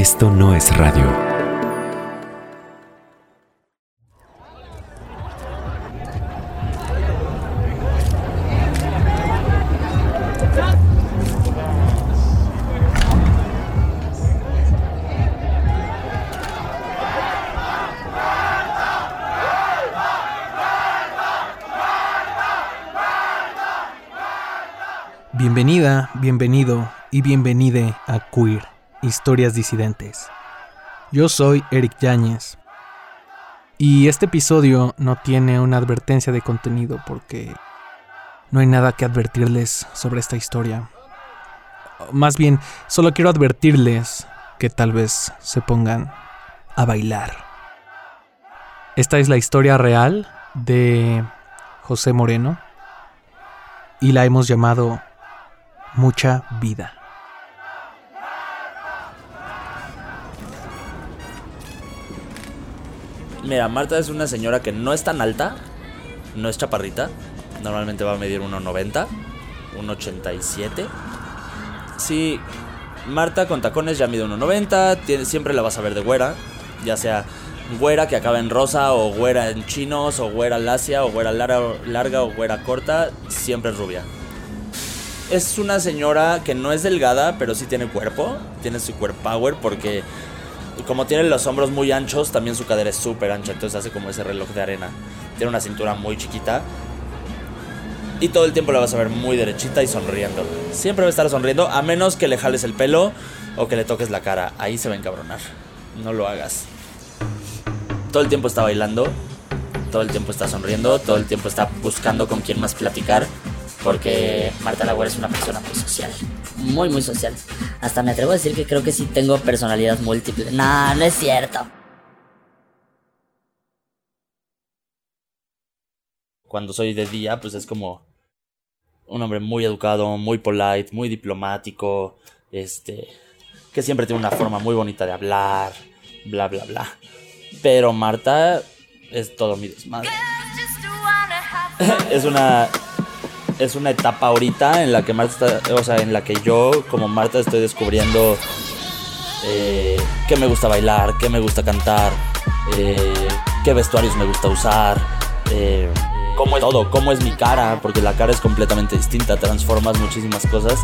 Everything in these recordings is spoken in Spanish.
Esto no es radio. Bienvenida, bienvenido y bienvenide a Queer, Historias Disidentes. Yo soy Eric Yáñez y este episodio no tiene una advertencia de contenido porque no hay nada que advertirles sobre esta historia. Más bien, solo quiero advertirles que tal vez se pongan a bailar. Esta es la historia real de José Moreno y la hemos llamado Mucha Vida. Mira, Marta es una señora que no es tan alta, no es chaparrita, normalmente va a medir 1,90, 1,87. Sí, Marta con tacones ya mide 1,90, tiene- siempre la vas a ver de güera, ya sea güera que acaba en rosa o güera en chinos o güera lacia o güera larga, larga o güera corta, siempre es rubia. Es una señora que no es delgada, pero sí tiene cuerpo, tiene su cuerpo power porque como tiene los hombros muy anchos, también su cadera es súper ancha, entonces hace como ese reloj de arena. Tiene una cintura muy chiquita. Y todo el tiempo la vas a ver muy derechita y sonriendo. Siempre va a estar sonriendo, a menos que le jales el pelo o que le toques la cara. Ahí se va a encabronar. No lo hagas. Todo el tiempo está bailando, todo el tiempo está sonriendo, todo el tiempo está buscando con quién más platicar. Porque Marta Lagüera es una persona muy social. Muy, muy social. Hasta me atrevo a decir que creo que sí tengo personalidad múltiple. No, no es cierto. cuando soy de día, pues es como un hombre muy educado, muy polite, muy diplomático, este, que siempre tiene una forma muy bonita de hablar, bla, bla, bla. Pero Marta es todo mi desmadre. es una es una etapa ahorita en la que Marta o sea, en la que yo como Marta estoy descubriendo eh, qué me gusta bailar, qué me gusta cantar, eh, qué vestuarios me gusta usar, eh, cómo es todo, cómo es mi cara, porque la cara es completamente distinta, transformas muchísimas cosas.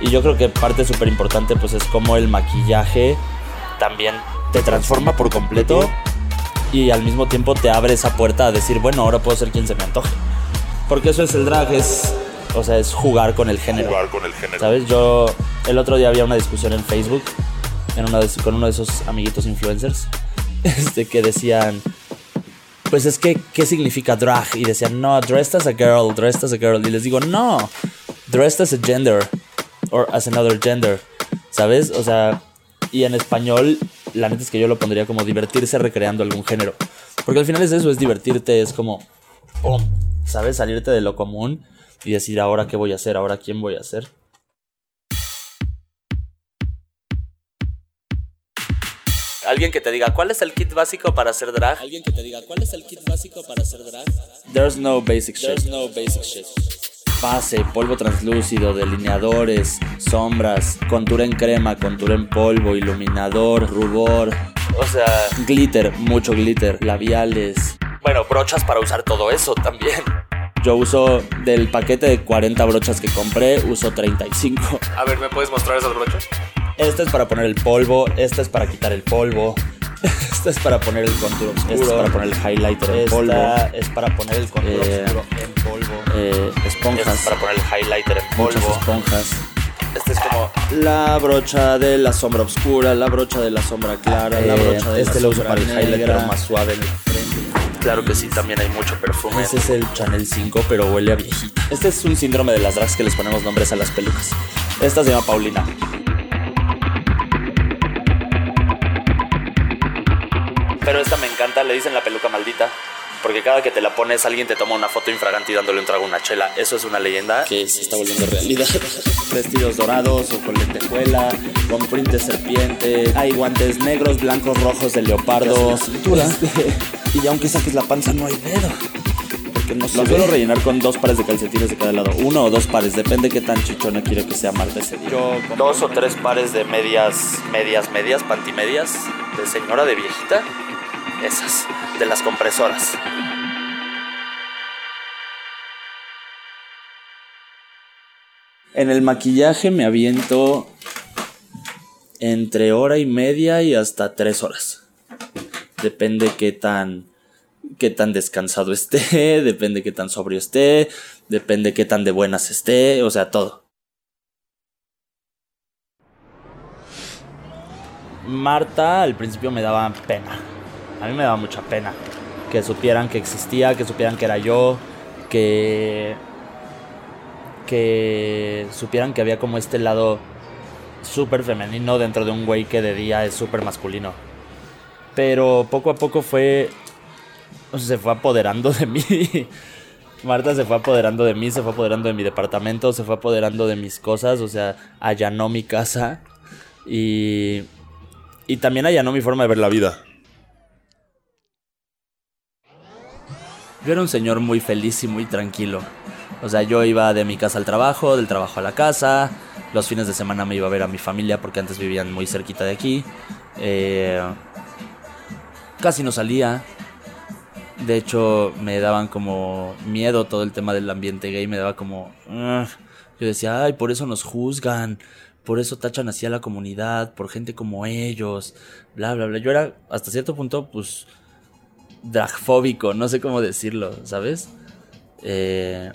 Y yo creo que parte súper importante pues es cómo el maquillaje también te transforma por completo y al mismo tiempo te abre esa puerta a decir, bueno, ahora puedo ser quien se me antoje. Porque eso es el drag, es, o sea, es jugar con el género. jugar con el género. ¿Sabes? Yo el otro día había una discusión en Facebook en una de- con uno de esos amiguitos influencers este, que decían, pues es que, ¿qué significa drag? Y decían, no, dressed as a girl, dressed as a girl. Y les digo, no, dressed as a gender or as another gender. ¿Sabes? O sea, y en español, la neta es que yo lo pondría como divertirse recreando algún género. Porque al final es eso, es divertirte, es como, ¡pum! ¿Sabes? Salirte de lo común y decir, ahora qué voy a hacer, ahora quién voy a ser. Alguien que te diga, ¿cuál es el kit básico para hacer drag? Alguien que te diga, ¿cuál es el kit básico para hacer drag? There's no basic shit. There's no basic shit. Base, polvo translúcido, delineadores, sombras, contura en crema, contura en polvo, iluminador, rubor. O sea, glitter, mucho glitter, labiales. Bueno, brochas para usar todo eso también. Yo uso del paquete de 40 brochas que compré, uso 35. A ver, ¿me puedes mostrar esas brochas? Esta es para poner el polvo, esta es para quitar el polvo, esta es para poner el contour oscuro, esta es para poner el highlighter en Esta polvo, es para poner el contour eh, oscuro en polvo, eh, esponjas. esta es para poner el highlighter en Muchas polvo. esponjas. Esta es como la brocha de la sombra oscura, la brocha de la sombra clara, la Eh, brocha de este la lo uso para el highlighter más suave en el frente. Claro que sí, también hay mucho perfume. Ese es el Chanel 5, pero huele a viejita. Este es un síndrome de las drags que les ponemos nombres a las pelucas. Esta se llama Paulina. Pero esta me encanta, le dicen la peluca maldita. Porque cada que te la pones, alguien te toma una foto infragante y dándole un trago a una chela. Eso es una leyenda que se está volviendo realidad. Vestidos dorados o con lentejuela, con print de serpiente. Hay guantes negros, blancos, rojos de leopardo. Cintura. Y aunque saques la panza, no hay dedo. porque no Lo suelo rellenar con dos pares de calcetines de cada lado. Uno o dos pares, depende qué tan chichona quiero que sea Marta ese día. Yo dos o tres pares de medias, medias, medias, pantimedias, de señora, de viejita. Esas, de las compresoras. En el maquillaje me aviento entre hora y media y hasta tres horas. Depende qué tan, qué tan descansado esté, depende qué tan sobrio esté, depende qué tan de buenas esté, o sea, todo. Marta al principio me daba pena. A mí me daba mucha pena. Que supieran que existía, que supieran que era yo, que que supieran que había como este lado súper femenino dentro de un güey que de día es súper masculino. Pero poco a poco fue... O sea, se fue apoderando de mí. Marta se fue apoderando de mí, se fue apoderando de mi departamento, se fue apoderando de mis cosas, o sea, allanó mi casa y, y también allanó mi forma de ver la vida. Yo era un señor muy feliz y muy tranquilo. O sea, yo iba de mi casa al trabajo, del trabajo a la casa. Los fines de semana me iba a ver a mi familia porque antes vivían muy cerquita de aquí. Eh, casi no salía. De hecho, me daban como miedo todo el tema del ambiente gay. Me daba como... Yo decía, ay, por eso nos juzgan. Por eso tachan así a la comunidad. Por gente como ellos. Bla, bla, bla. Yo era, hasta cierto punto, pues... Dragfóbico. No sé cómo decirlo, ¿sabes? Eh,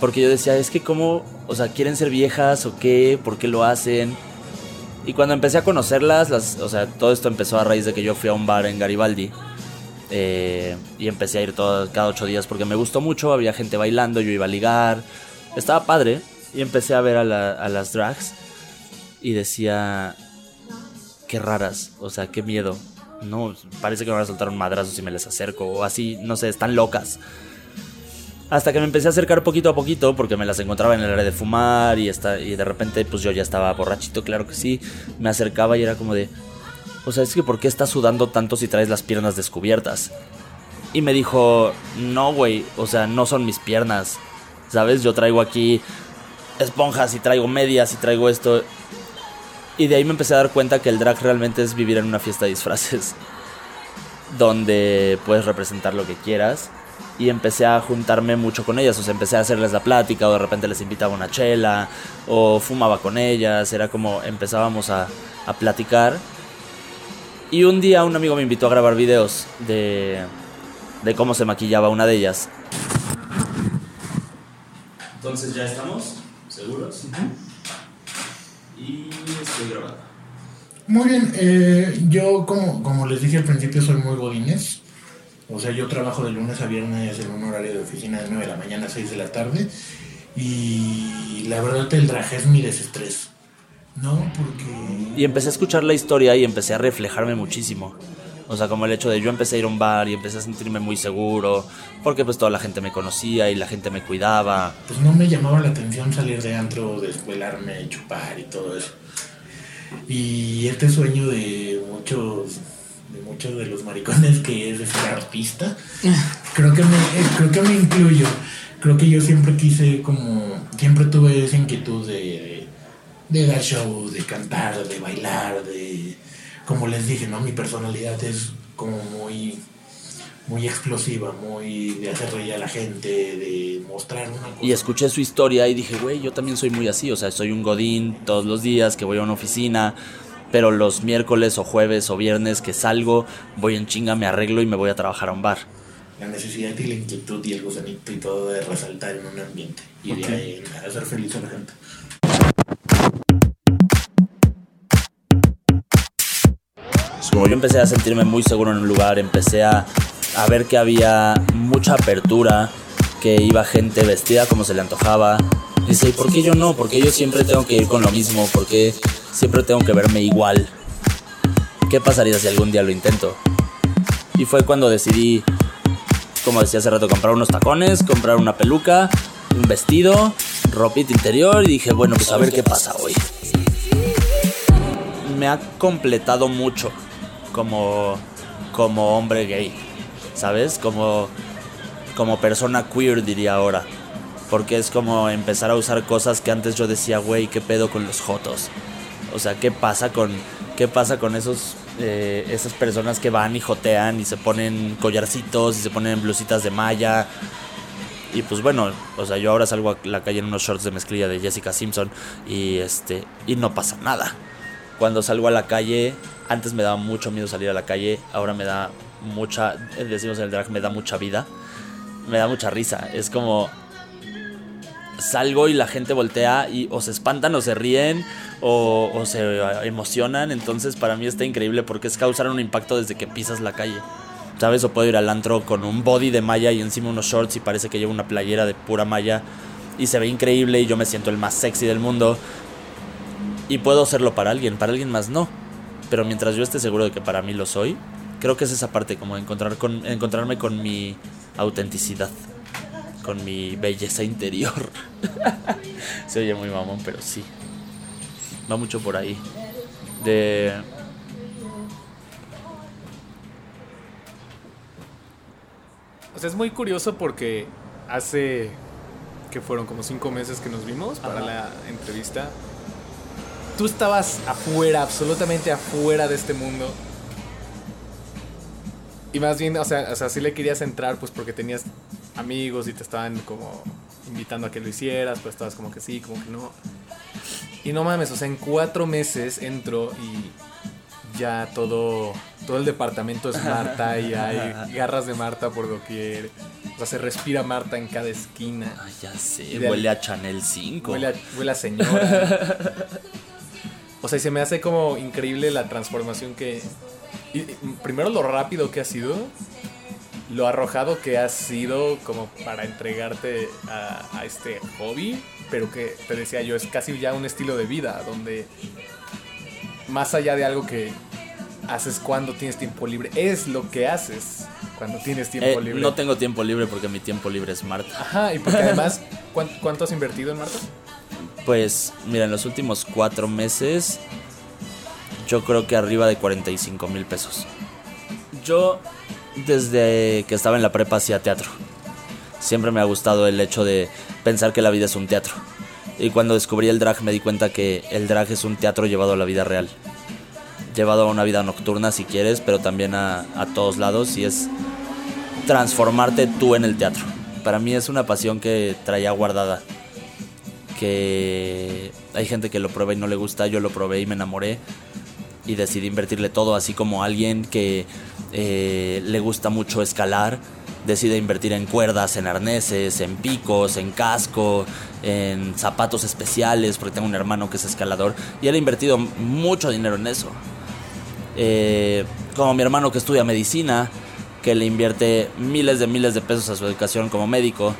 porque yo decía, es que cómo, o sea, quieren ser viejas o qué, por qué lo hacen. Y cuando empecé a conocerlas, las, o sea, todo esto empezó a raíz de que yo fui a un bar en Garibaldi. eh, y empecé a ir todo, cada ocho días porque me gustó mucho, había gente bailando, yo iba a ligar. Estaba padre. Y empecé a ver a, la- a las drags. Y decía, qué raras, o sea, qué miedo. No, parece que me van a soltar un madrazo si me les acerco. O así, no sé, están locas. Hasta que me empecé a acercar poquito a poquito porque me las encontraba en el área de fumar y, esta, y de repente pues yo ya estaba borrachito, claro que sí. Me acercaba y era como de... O sea, es que ¿por qué estás sudando tanto si traes las piernas descubiertas? Y me dijo, no, güey, o sea, no son mis piernas. ¿Sabes? Yo traigo aquí esponjas y traigo medias y traigo esto. Y de ahí me empecé a dar cuenta que el drag realmente es vivir en una fiesta de disfraces. Donde puedes representar lo que quieras y empecé a juntarme mucho con ellas, o sea, empecé a hacerles la plática, o de repente les invitaba una chela, o fumaba con ellas, era como empezábamos a, a platicar. Y un día un amigo me invitó a grabar videos de, de cómo se maquillaba una de ellas. Entonces ya estamos, seguros. Y estoy grabando. Muy bien, eh, yo como, como les dije al principio soy muy godines. O sea, yo trabajo de lunes a viernes en un horario de oficina de 9 de la mañana a 6 de la tarde. Y la verdad el traje es mi desestrés. ¿No? Porque... Y empecé a escuchar la historia y empecé a reflejarme muchísimo. O sea, como el hecho de yo empecé a ir a un bar y empecé a sentirme muy seguro, porque pues toda la gente me conocía y la gente me cuidaba. Pues no me llamaba la atención salir de antro, desvelarme, chupar y todo eso. Y este sueño de muchos muchos de los maricones que es de ser artista, creo que me eh, creo que me incluyo. Creo que yo siempre quise como siempre tuve esa inquietud de, de dar show, de cantar, de bailar, de como les dije, ¿no? Mi personalidad es como muy muy explosiva, muy de hacer reír a la gente, de mostrar una cosa. Y escuché su historia y dije, güey, yo también soy muy así. O sea, soy un godín todos los días que voy a una oficina, pero los miércoles o jueves o viernes que salgo, voy en chinga, me arreglo y me voy a trabajar a un bar. la necesidad y la inquietud y el gusanito y todo de resaltar en un ambiente y de ahí hacer feliz a la gente. Como yo empecé a sentirme muy seguro en un lugar, empecé a, a ver que había mucha apertura, que iba gente vestida como se le antojaba. Dice, ¿y por qué yo no? ¿Por qué yo siempre tengo que ir con lo mismo? ¿Por qué siempre tengo que verme igual? ¿Qué pasaría si algún día lo intento? Y fue cuando decidí, como decía hace rato, comprar unos tacones, comprar una peluca, un vestido, ropita interior y dije, bueno, pues a ver qué pasa hoy. Me ha completado mucho como, como hombre gay, ¿sabes? Como, como persona queer diría ahora. Porque es como empezar a usar cosas que antes yo decía, güey, ¿qué pedo con los jotos? O sea, ¿qué pasa con, qué pasa con esos, eh, esas personas que van y jotean y se ponen collarcitos y se ponen blusitas de malla? Y pues bueno, o sea, yo ahora salgo a la calle en unos shorts de mezclilla de Jessica Simpson y este y no pasa nada. Cuando salgo a la calle, antes me daba mucho miedo salir a la calle, ahora me da mucha, eh, decimos en el drag, me da mucha vida, me da mucha risa. Es como salgo y la gente voltea y o se espantan o se ríen o, se emocionan. Entonces para mí está increíble porque es causar un impacto desde que pisas la calle. ¿Sabes? O puedo ir al antro con un body de malla y encima unos shorts y parece que llevo una playera de pura malla y se ve increíble y yo me siento el más sexy del mundo. Y puedo serlo para alguien, para alguien más no. Pero mientras yo esté seguro de que para mí lo soy, creo que es esa parte, como encontrar con, encontrarme con mi autenticidad, con mi belleza interior. se oye muy mamón, pero sí. Va mucho por ahí. De O sea, es muy curioso porque hace que fueron como cinco meses que nos vimos para la entrevista. Tú estabas afuera, absolutamente afuera de este mundo. Y más bien, o sea, o sea, sí le querías entrar pues porque tenías amigos y te estaban como invitando a que lo hicieras, pues estabas como que sí, como que no. Y no mames, o sea, en cuatro meses entro y ya todo, todo el departamento es Marta y hay garras de Marta por doquier. O sea, se respira Marta en cada esquina. Ay, ya sé, huele a Chanel 5. Huele a, huele a señora. o sea, y se me hace como increíble la transformación que... y primero lo rápido que ha sido, lo arrojado que has sido como para entregarte a, a este hobby, pero que te decía yo, es casi ya un estilo de vida, donde más allá de algo que haces cuando tienes tiempo libre, es lo que haces cuando tienes tiempo Eh, libre. no tengo tiempo libre porque mi tiempo libre es Marta. Ajá, y porque además, ¿cuán- ¿cuánto has invertido en Marta? Pues mira, en los últimos cuatro meses yo creo que arriba de 45 mil pesos. Yo desde que estaba en la prepa hacía teatro. Siempre me ha gustado el hecho de pensar que la vida es un teatro. Y cuando descubrí el drag me di cuenta que el drag es un teatro llevado a la vida real. Llevado a una vida nocturna si quieres, pero también a, a todos lados y es transformarte tú en el teatro. Para mí es una pasión que traía guardada que hay gente que lo prueba y no le gusta, yo lo probé y me enamoré y decidí invertirle todo, así como alguien que eh, le gusta mucho escalar, decide invertir en cuerdas, en arneses, en picos, en casco, en zapatos especiales, porque tengo un hermano que es escalador y él ha invertido mucho dinero en eso. Eh, como mi hermano que estudia medicina, que le invierte miles de miles de pesos a su educación como médico,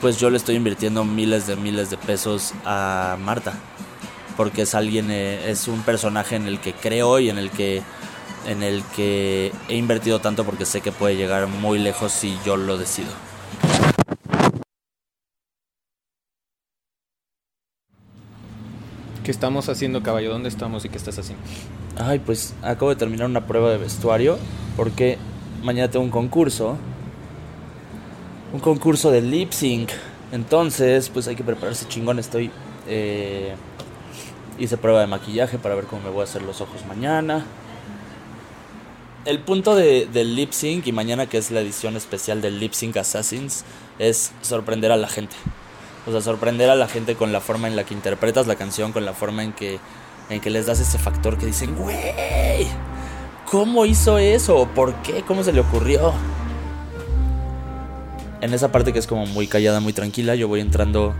pues yo le estoy invirtiendo miles de miles de pesos a Marta. Porque es alguien, eh, es un personaje en el que creo y en el que, en el que he invertido tanto porque sé que puede llegar muy lejos si yo lo decido. ¿Qué estamos haciendo, caballo? ¿Dónde estamos y qué estás haciendo? Ay, pues acabo de terminar una prueba de vestuario porque mañana tengo un concurso. Un concurso de lip sync. Entonces, pues hay que prepararse chingón. Estoy. eh, hice prueba de maquillaje para ver cómo me voy a hacer los ojos mañana. El punto de, del lip sync y mañana que es la edición especial del Lip Sync Assassins es sorprender a la gente. O sea, sorprender a la gente con la forma en la que interpretas la canción, con la forma en que, en que les das ese factor que dicen, güey, ¿cómo hizo eso? ¿Por qué? ¿Cómo se le ocurrió? En esa parte que es como muy callada, muy tranquila, yo voy entrando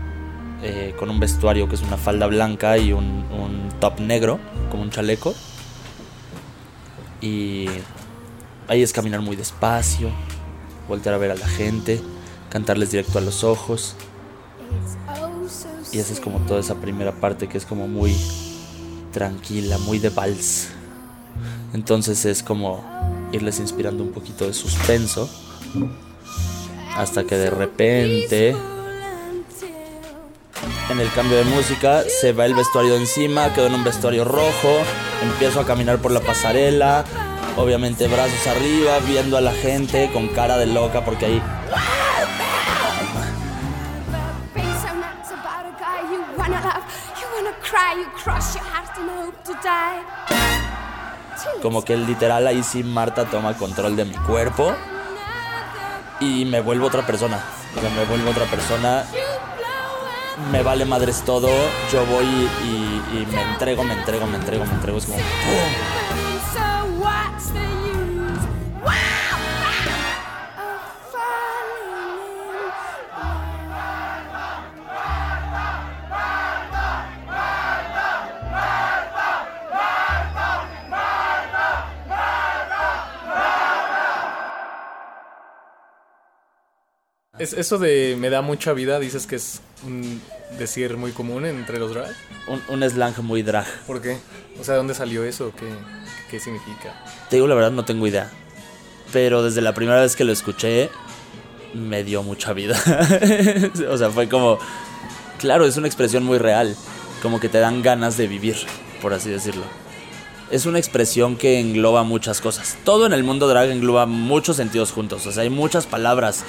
eh, con un vestuario que es una falda blanca y un, un top negro, como un chaleco. Y ahí es caminar muy despacio, voltear a ver a la gente, cantarles directo a los ojos. Y esa es como toda esa primera parte que es como muy tranquila, muy de vals. Entonces es como irles inspirando un poquito de suspenso. Hasta que de repente, en el cambio de música, se va el vestuario de encima, quedo en un vestuario rojo, empiezo a caminar por la pasarela, obviamente brazos arriba, viendo a la gente con cara de loca porque ahí... Como que el literal ahí sí Marta toma control de mi cuerpo y me vuelvo otra persona. Me vuelvo otra persona me vale madres todo. Yo voy y, y me entrego, me entrego, me entrego, me entrego. Es como ¡pum! Eso de me da mucha vida, dices que es un decir muy común entre los drag. Un, un slang muy drag. ¿Por qué? O sea, ¿de dónde salió eso? ¿Qué, qué significa? Te digo la verdad, no tengo idea. Pero desde la primera vez que lo escuché, me dio mucha vida. o sea, fue como. Claro, es una expresión muy real. Como que te dan ganas de vivir, por así decirlo. Es una expresión que engloba muchas cosas. Todo en el mundo drag engloba muchos sentidos juntos. O sea, hay muchas palabras.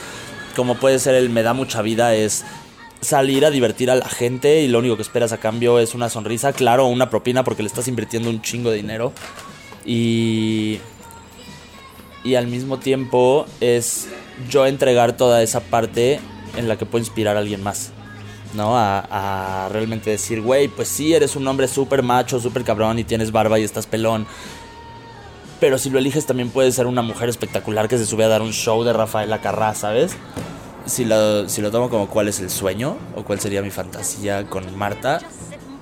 Como puede ser el me da mucha vida, es salir a divertir a la gente y lo único que esperas a cambio es una sonrisa, claro, una propina porque le estás invirtiendo un chingo de dinero. Y y al mismo tiempo es yo entregar toda esa parte en la que puedo inspirar a alguien más. ¿No? A, realmente decir, güey, pues sí, eres un hombre súper macho, súper cabrón y tienes barba y estás pelón. Pero si lo eliges también puedes ser una mujer espectacular que se sube a dar un show de Rafaela Carrá, ¿sabes? Si lo, si lo tomo como cuál es el sueño o cuál sería mi fantasía con Marta,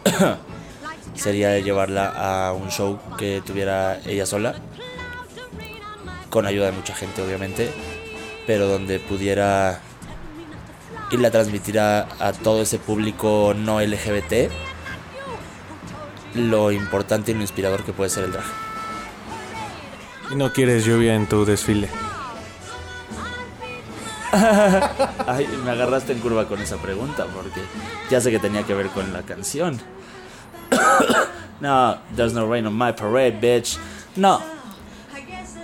sería llevarla a un show que tuviera ella sola con ayuda de mucha gente obviamente, pero donde pudiera irle a transmitir a, a todo ese público no LGBT lo importante y lo inspirador que puede ser el drag. Y no quieres lluvia en tu desfile. Ay, me agarraste en curva con esa pregunta porque ya sé que tenía que ver con la canción. no, there's no rain on my parade, bitch. No.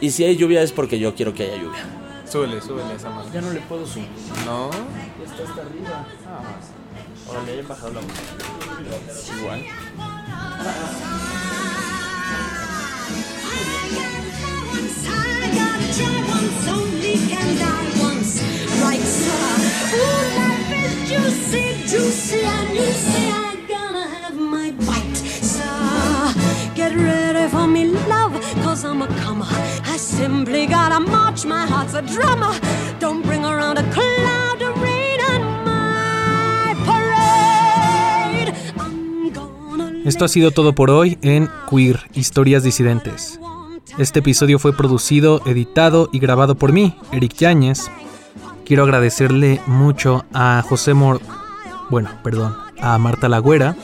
Y si hay lluvia es porque yo quiero que haya lluvia. Súbele, súbele esa mano. Ya no le puedo subir. No. Ya está hasta arriba. Ahora le he bajado la música. Igual. Esto ha sido todo por hoy en Queer, Historias Disidentes. Este episodio fue producido, editado y grabado por mí, Eric Yáñez. Quiero agradecerle mucho a José Mor... Bueno, perdón, a Marta Lagüera,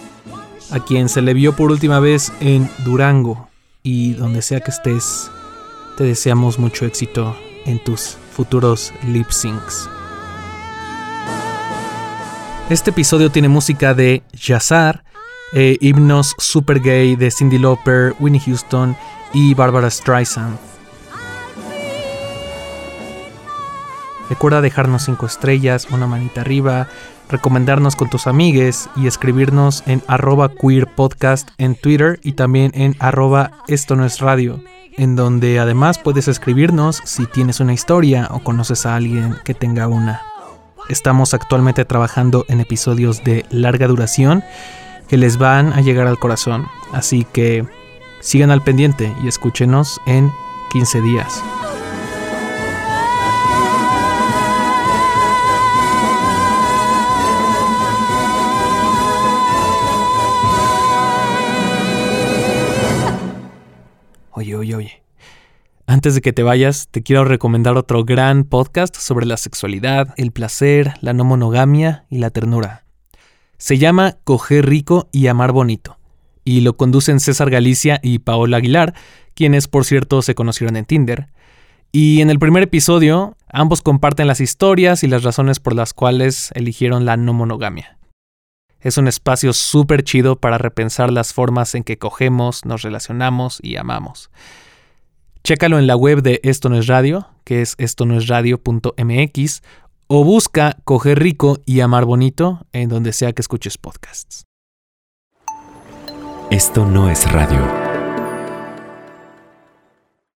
a quien se le vio por última vez en Durango. Y donde sea que estés, te deseamos mucho éxito en tus futuros lip syncs. Este episodio tiene música de Yazar, eh, himnos super gay de Cindy Lauper, Winnie Houston y Barbara Streisand. Recuerda dejarnos 5 estrellas, una manita arriba, recomendarnos con tus amigues y escribirnos en arroba queer podcast en Twitter y también en arroba esto no es radio, en donde además puedes escribirnos si tienes una historia o conoces a alguien que tenga una. Estamos actualmente trabajando en episodios de larga duración que les van a llegar al corazón, así que sigan al pendiente y escúchenos en 15 días. Antes de que te vayas, te quiero recomendar otro gran podcast sobre la sexualidad, el placer, la no monogamia y la ternura. Se llama Coger rico y amar bonito, y lo conducen César Galicia y Paola Aguilar, quienes por cierto se conocieron en Tinder. Y en el primer episodio, ambos comparten las historias y las razones por las cuales eligieron la no monogamia. Es un espacio súper chido para repensar las formas en que cogemos, nos relacionamos y amamos. Chécalo en la web de Esto No es Radio, que es esto no o busca Coger Rico y Amar Bonito en donde sea que escuches podcasts. Esto no es radio.